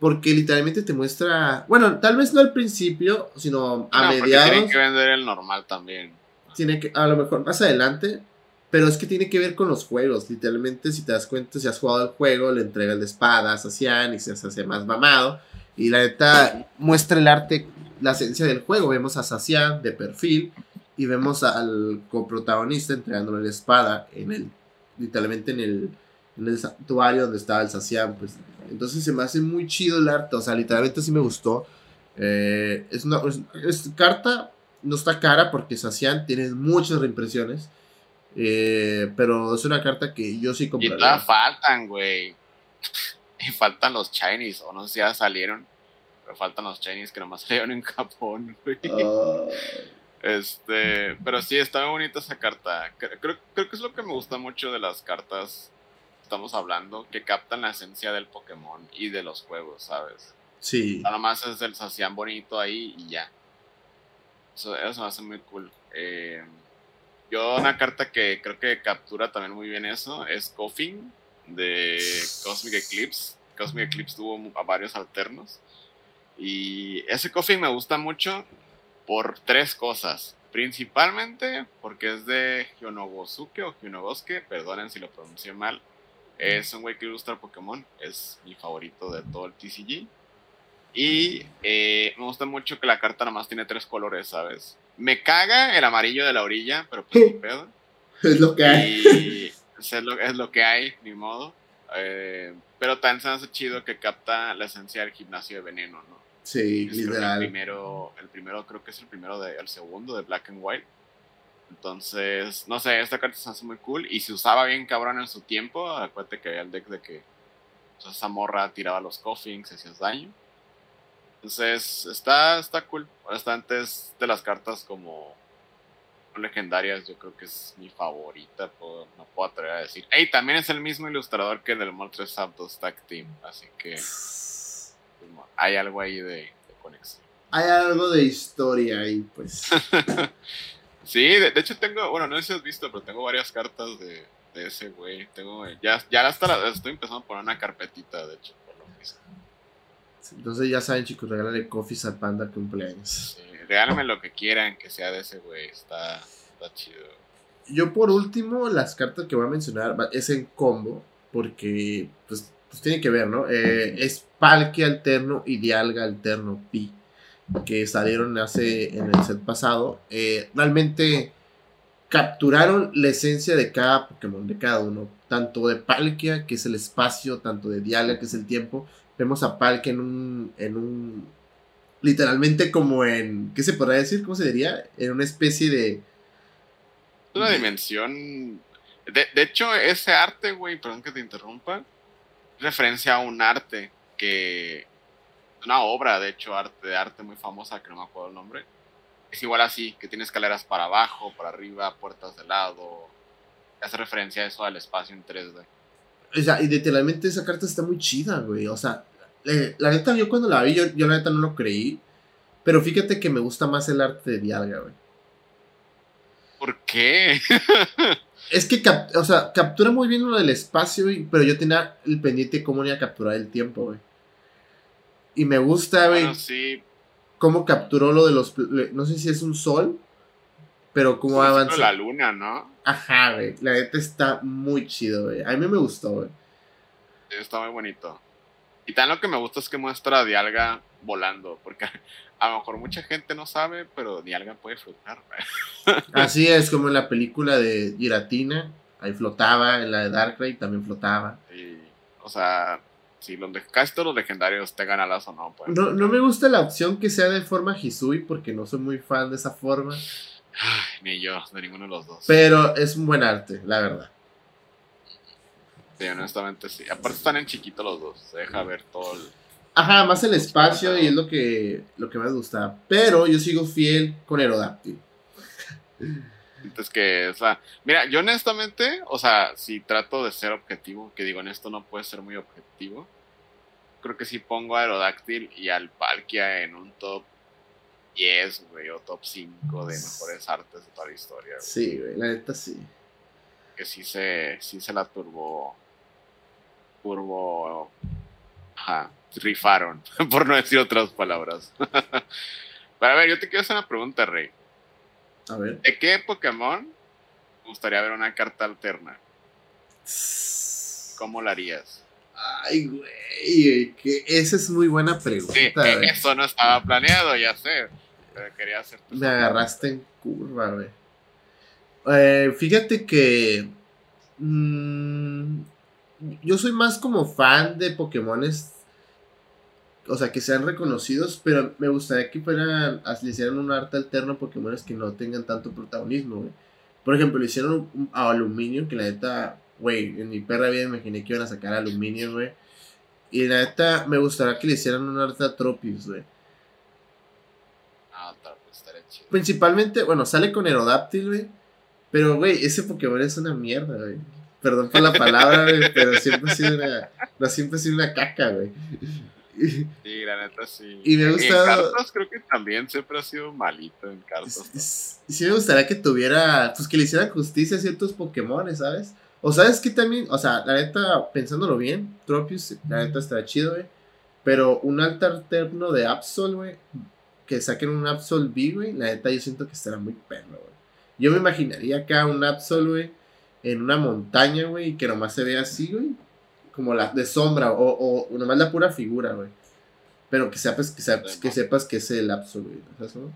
Porque literalmente te muestra. Bueno, tal vez no al principio, sino a no, mediados. Tiene que vender el normal también. Tiene que, a lo mejor más adelante. Pero es que tiene que ver con los juegos. Literalmente, si te das cuenta, si has jugado el juego, le entregas la espada a Sacian y se hace más mamado. Y la neta muestra el arte, la esencia del juego. Vemos a Sacian de perfil y vemos al coprotagonista entregándole la espada en el, literalmente en el, en el santuario donde estaba el Sacian, pues. Entonces se me hace muy chido el arte, o sea, literalmente sí me gustó. Eh, es una es, carta, no está cara porque Sacian tiene muchas reimpresiones. Eh, pero es una carta que yo sí compraría. Y todavía faltan, güey. Y faltan los Chinese, o no sé si ya salieron. Pero faltan los Chinese que nomás salieron en Japón, güey. Ah. Este, pero sí, está muy bonita esa carta. Creo, creo que es lo que me gusta mucho de las cartas estamos hablando, que captan la esencia del Pokémon y de los juegos, ¿sabes? Sí. Nada más es el Sacian bonito ahí y ya. Eso, eso me hace muy cool. Eh, yo una carta que creo que captura también muy bien eso es Coffin de Cosmic Eclipse. Cosmic Eclipse tuvo a varios alternos. Y ese Coffin me gusta mucho por tres cosas. Principalmente porque es de Hyonogosuke o Hyonogosuke, perdonen si lo pronuncié mal. Es un güey que ilustra Pokémon, es mi favorito de todo el TCG. Y eh, me gusta mucho que la carta nada más tiene tres colores, ¿sabes? Me caga el amarillo de la orilla, pero pues ni pedo. Es lo que hay. es, lo, es lo que hay, ni modo. Eh, pero también se hace chido que capta la esencia del gimnasio de veneno, ¿no? Sí, literal. El primero, el primero creo que es el primero de, el segundo de Black and White. Entonces, no sé, esta carta se hace muy cool y se usaba bien cabrón en su tiempo. Acuérdate que había el deck de que pues, esa morra tiraba los coffins, hacías daño. Entonces, está, está cool. Bastante es de las cartas como legendarias, yo creo que es mi favorita, no puedo atrever a decir. Ey, también es el mismo ilustrador que del Moltres Zapdos Tag Team, así que hay algo ahí de, conexión. Hay algo de historia ahí, pues. sí, de, hecho tengo, bueno, no sé si has visto, pero tengo varias cartas de, ese güey. Tengo, ya, ya hasta la, estoy empezando a poner una carpetita, de hecho, por lo mismo. Entonces ya saben, chicos, regálale coffees al panda cumpleaños. Sí, regálame lo que quieran que sea de ese güey, está, está chido. Yo por último, las cartas que voy a mencionar es en combo, porque pues pues tiene que ver, ¿no? Eh, es Palque Alterno y Dialga Alterno Pi, que salieron hace en el set pasado. Eh, realmente capturaron la esencia de cada Pokémon, de cada uno. Tanto de Palkia, que es el espacio, tanto de Dialga, que es el tiempo. Vemos a Palkia en un, en un. Literalmente como en. ¿Qué se podría decir? ¿Cómo se diría? En una especie de. Una dimensión. De, de hecho, ese arte, güey, perdón que te interrumpa referencia a un arte que. Una obra, de hecho, arte, de arte muy famosa, que no me acuerdo el nombre. Es igual así, que tiene escaleras para abajo, para arriba, puertas de lado. Hace referencia a eso al espacio en 3D. O sea, y literalmente esa carta está muy chida, güey. O sea, la neta, yo cuando la vi, yo, yo la neta no lo creí. Pero fíjate que me gusta más el arte de Dialga, güey. ¿Por qué? Es que, o sea, captura muy bien lo del espacio, pero yo tenía el pendiente de cómo iba a capturar el tiempo, güey. Y me gusta, güey. Cómo capturó lo de los. No sé si es un sol, pero cómo sí, avanza. la luna, ¿no? Ajá, güey. La neta está muy chido, güey. A mí me gustó, güey. está muy bonito. Y tan lo que me gusta es que muestra a Dialga volando, porque a lo mejor mucha gente no sabe, pero Dialga puede flotar. Así es, como en la película de Giratina, ahí flotaba, en la de Darkrai también flotaba. o sea, si los, casi todos los legendarios tengan alas o no, pues. No, no me gusta la opción que sea de forma Hisui, porque no soy muy fan de esa forma. ni yo, de ninguno de los dos. Pero es un buen arte, la verdad. Sí, honestamente sí. Aparte están en chiquito los dos. Se deja ver todo el. Ajá, más el espacio y es lo que, lo que me gusta. Pero yo sigo fiel con Aerodáctil. Entonces que, o sea, mira, yo honestamente, o sea, si trato de ser objetivo, que digo, en esto no puede ser muy objetivo, creo que si pongo a Aerodáctil y al Palkia en un top 10, güey, o top 5 de mejores artes de toda la historia. Sí, güey, la neta sí. Que sí se, sí se la turbó, turbo, ajá, rifaron, por no decir otras palabras. Pero a ver, yo te quiero hacer una pregunta, Rey. A ver. ¿De qué Pokémon gustaría ver una carta alterna? ¿Cómo la harías? Ay, güey, que esa es muy buena pregunta. Sí, güey. eso no estaba planeado, ya sé. Pero quería hacer Me agarraste en curva, güey. Eh, fíjate que. mm, yo soy más como fan de Pokémones. O sea, que sean reconocidos, pero me gustaría que fueran. Le hicieran un arte alterno a Pokémones que no tengan tanto protagonismo, güey. Por ejemplo, le hicieron a Aluminio, que la neta, güey, en mi perra vida imaginé que iban a sacar a Aluminio, güey. Y la neta, me gustaría que le hicieran un arte a Tropius, güey. Ah, pues estaría chido. Principalmente, bueno, sale con Aerodáctil, güey. Pero, güey, ese Pokémon es una mierda, güey. Perdón por la palabra, güey, pero siempre ha sido una. No, siempre ha sido una caca, güey. Sí, la neta sí. Y me ha gustado- En cartas creo que también siempre ha sido malito en cartas. sí me gustaría que tuviera. Pues que le hicieran justicia a ciertos Pokémon, ¿sabes? O sabes que también, o sea, la neta, pensándolo bien, Tropius, la neta está chido, güey. Pero un alta alterno de Absol, güey. Que saquen un Absol B, güey. La neta, yo siento que estará muy perro, güey. Yo me imaginaría acá un Absol, güey. En una montaña, güey. Y que nomás se vea así, güey. Como la de sombra. O, o nomás la pura figura, güey. Pero que sepas que, sepas, que sepas que es el Absol, güey. ¿Sabes, no?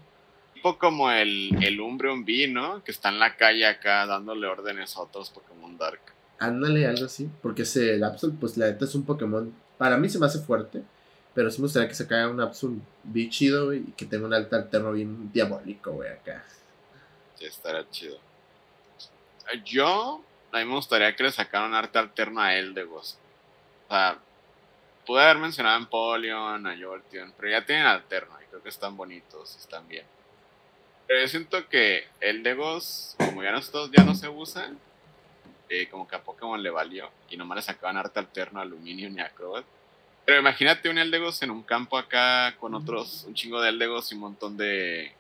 Tipo como el, el Umbreon B, ¿no? Que está en la calle acá dándole órdenes a otros Pokémon Dark. Ándale, algo así. Porque ese Absol, pues la neta es un Pokémon. Para mí se me hace fuerte. Pero sí me gustaría que se caiga un Absol bien chido, güey. Y que tenga un alta alterno bien diabólico, güey, acá. Sí, estaría chido. Yo, a mí me gustaría que le sacaran arte alterno a Eldegos. O sea, pude haber mencionado a Empoleon, a Jolteon, pero ya tienen alterno y creo que están bonitos y están bien. Pero yo siento que Eldegos, como ya no, ya no se usan, eh, como que a Pokémon le valió y nomás le sacaban arte alterno a Aluminium y a Crobat. Pero imagínate un Eldegos en un campo acá con otros, un chingo de Eldegos y un montón de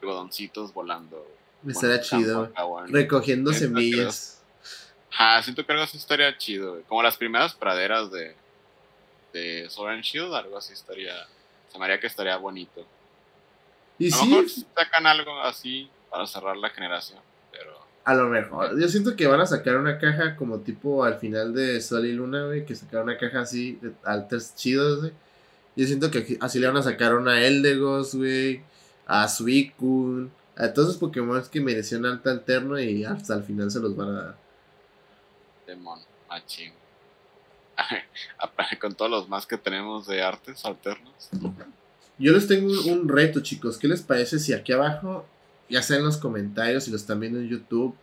algodoncitos volando. Me estaría chido. Recogiendo semillas. Ajá, siento que algo así estaría chido, güey. Como las primeras praderas de, de Sword and Shield, algo así estaría. Se me haría que estaría bonito. Y A lo mejor sacan algo así para cerrar la generación, pero. a lo mejor. Yo siento que van a sacar una caja como tipo al final de Sol y Luna, güey. Que sacaron una caja así de alters chidos, güey. Yo siento que así le van a sacar una Eldegos, güey. A Suicune. A todos esos Pokémon que merecían alta alterno y hasta al final se los van a dar. Demon, machín. Con todos los más que tenemos de artes alternos. Yo les tengo un, reto, chicos. ¿Qué les parece si aquí abajo, ya sea en los comentarios, si lo están viendo en YouTube,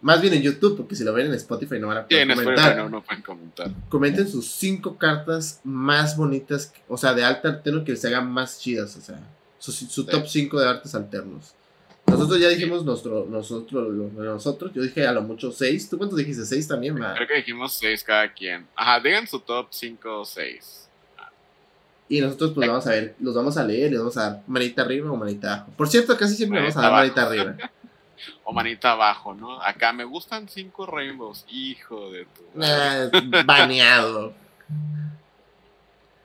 más bien en YouTube, porque si lo ven en Spotify no van a Sí, poder en comentar. No, no pueden comentar. Comenten sus cinco cartas más bonitas, o sea, de alta alterno que les hagan más chidas, o sea, su, su top 5 de artes alternos. Nosotros ya dijimos nuestro, nosotros, nosotros, yo dije a lo mucho 6. ¿Tú cuántos dijiste? 6 también, va. Creo que dijimos 6 cada quien. Ajá, digan su top 5 o 6. Y nosotros pues vamos a ver, los vamos a leer, les vamos a dar manita arriba o manita abajo. Por cierto, casi siempre vamos a dar Manita manita arriba. O manita abajo, ¿no? Acá me gustan 5 rainbows. Hijo de tu. Baneado.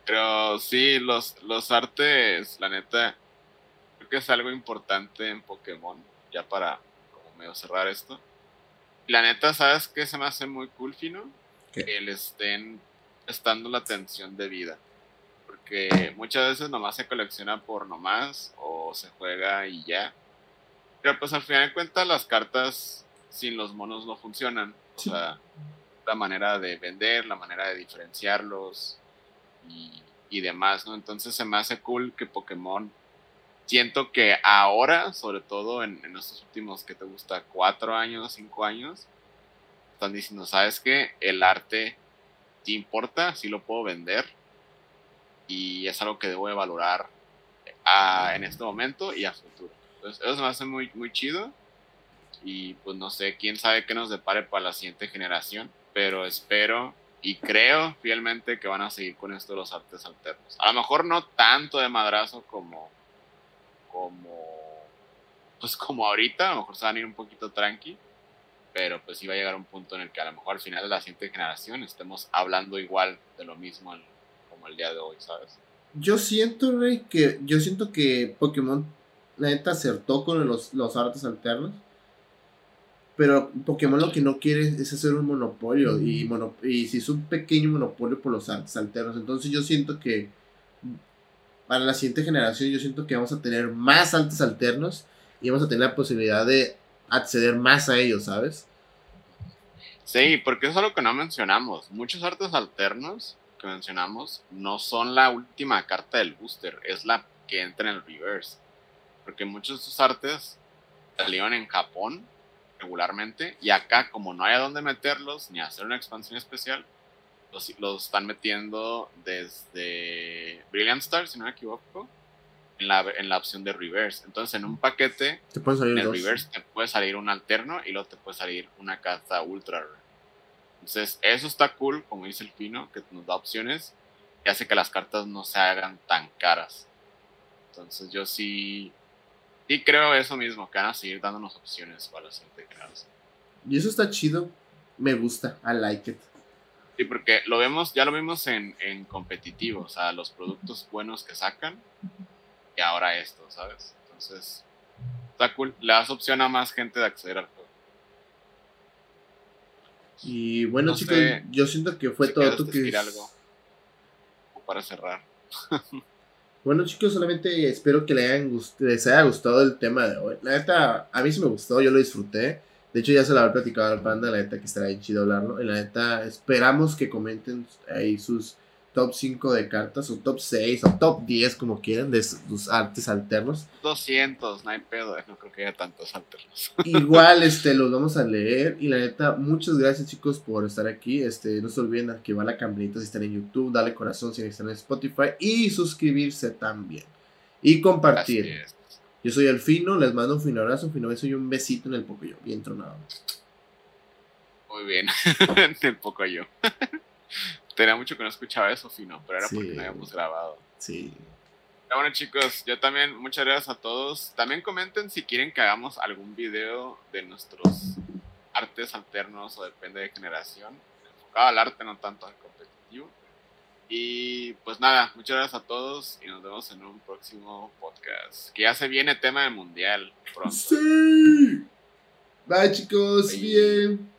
Pero sí, los, los artes, la neta, que es algo importante en Pokémon, ya para como medio cerrar esto. La neta, ¿sabes qué se me hace muy cool, Fino? ¿Qué? Que le estén prestando la atención de vida. Porque muchas veces nomás se colecciona por nomás o se juega y ya. Pero pues al final de cuentas las cartas sin los monos no funcionan. O sea, la manera de vender, la manera de diferenciarlos y, y demás, ¿no? Entonces se me hace cool que Pokémon, siento que ahora, sobre todo en, en estos últimos, que te gusta? Cuatro años, cinco años, están diciendo, ¿sabes qué? El arte sí importa, sí lo puedo vender y es algo que debo de valorar en este momento y a futuro. Entonces, eso me hace muy, muy chido y pues no sé, quién sabe qué nos depare para la siguiente generación, pero espero y creo fielmente que van a seguir con esto los artes alternos. A lo mejor no tanto de madrazo como como pues como ahorita, a lo mejor se van a ir un poquito tranqui, pero pues sí va a llegar un punto en el que a lo mejor al final de la siguiente generación estemos hablando igual de lo mismo como el día de hoy, ¿sabes? Yo siento, Rey, que yo siento que Pokémon la neta acertó con los, los artes alternos. Pero Pokémon lo que no quiere es hacer un monopolio. Y, y si es un pequeño monopolio por los artes alternos. Entonces yo siento que para la siguiente generación yo siento que vamos a tener más artes alternos. Y vamos a tener la posibilidad de acceder más a ellos, ¿sabes? Sí, porque eso es algo que no mencionamos. Muchos artes alternos que mencionamos no son la última carta del booster, es la que entra en el reverse. Porque muchos de estos artes salieron en Japón regularmente y acá como no hay a dónde meterlos ni hacer una expansión especial, los, los están metiendo desde Brilliant Star, si no me equivoco, en la, en la opción de reverse. Entonces, en un paquete, te en el reverse te puede salir un alterno y luego te puede salir una carta ultra. Entonces, eso está cool, como dice el Fino, que nos da opciones y hace que las cartas no se hagan tan caras. Entonces, yo sí, sí creo eso mismo, que van a seguir dándonos opciones para la siguiente generación. Y eso está chido. Me gusta. I like it. Sí, porque lo vemos, ya lo vimos en, en competitivo, o sea, los productos buenos que sacan y ahora esto, ¿sabes? Entonces, está cool. Le das opción a más gente de acceder al juego. Y bueno, chicos, yo siento que fue todo. ¿Tú que algo para cerrar. bueno, chicos, solamente espero que les haya gustado el tema de hoy. La neta, a mí sí me gustó, yo lo disfruté. De hecho, ya se lo había platicado al panda, la neta que estará bien chido hablarlo. Y la neta, esperamos que comenten ahí sus top 5 de cartas, o top 6, o top 10, como quieran, de sus artes alternos. 200, no hay pedo, no creo que haya tantos alternos. Igual, este, los vamos a leer. Y la neta, muchas gracias, chicos, por estar aquí. Este, no se olviden activar la campanita si están en YouTube, darle corazón si están en Spotify, y suscribirse también. Y compartir. Yo soy el Fino, les mando un fino abrazo, un fino beso y un besito en el yo bien tronado. Muy bien, en el yo Tenía mucho que no escuchaba eso, Fino, pero era porque no habíamos grabado. Sí. bueno, chicos, yo también, muchas gracias a todos. También comenten si quieren que hagamos algún video de nuestros artes alternos o depende de generación. Enfocado al arte, no tanto al competitivo. Y pues nada, muchas gracias a todos y nos vemos en un próximo podcast. Que ya se viene tema del mundial pronto. Sí. Bye chicos, bien.